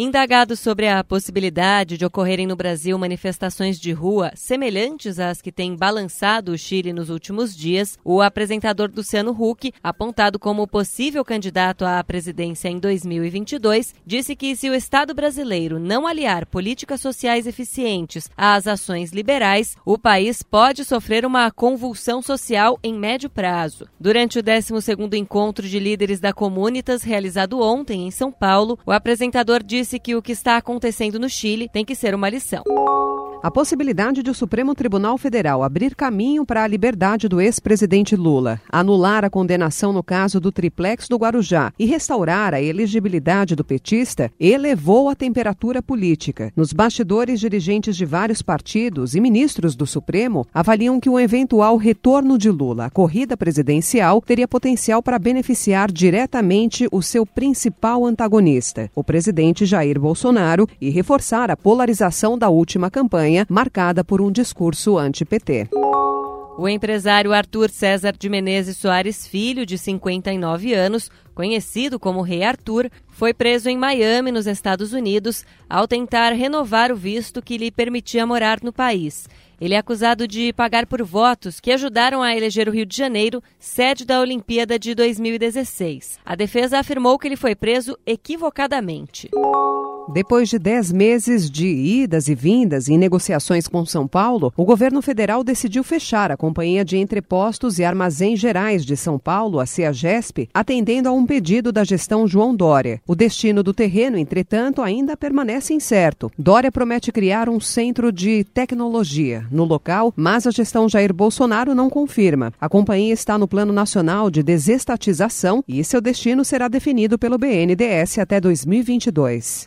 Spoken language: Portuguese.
Indagado sobre a possibilidade de ocorrerem no Brasil manifestações de rua semelhantes às que têm balançado o Chile nos últimos dias, o apresentador Luciano Huck, apontado como possível candidato à presidência em 2022, disse que se o Estado brasileiro não aliar políticas sociais eficientes às ações liberais, o país pode sofrer uma convulsão social em médio prazo. Durante o 12º encontro de líderes da Comunitas realizado ontem em São Paulo, o apresentador disse disse que o que está acontecendo no Chile tem que ser uma lição. A possibilidade de o Supremo Tribunal Federal abrir caminho para a liberdade do ex-presidente Lula, anular a condenação no caso do triplex do Guarujá e restaurar a elegibilidade do petista elevou a temperatura política. Nos bastidores, dirigentes de vários partidos e ministros do Supremo avaliam que o eventual retorno de Lula à corrida presidencial teria potencial para beneficiar diretamente o seu principal antagonista, o presidente Jair Bolsonaro, e reforçar a polarização da última campanha campanha marcada por um discurso anti-PT. O empresário Arthur César de Menezes Soares Filho, de 59 anos, conhecido como Rei Arthur, foi preso em Miami, nos Estados Unidos, ao tentar renovar o visto que lhe permitia morar no país. Ele é acusado de pagar por votos que ajudaram a eleger o Rio de Janeiro, sede da Olimpíada de 2016. A defesa afirmou que ele foi preso equivocadamente. Depois de dez meses de idas e vindas em negociações com São Paulo, o governo federal decidiu fechar a Companhia de Entrepostos e Armazéns Gerais de São Paulo, a CEAGESP, atendendo a um pedido da gestão João Dória. O destino do terreno, entretanto, ainda permanece incerto. Dória promete criar um centro de tecnologia no local, mas a gestão Jair Bolsonaro não confirma. A companhia está no Plano Nacional de Desestatização e seu destino será definido pelo BNDES até 2022.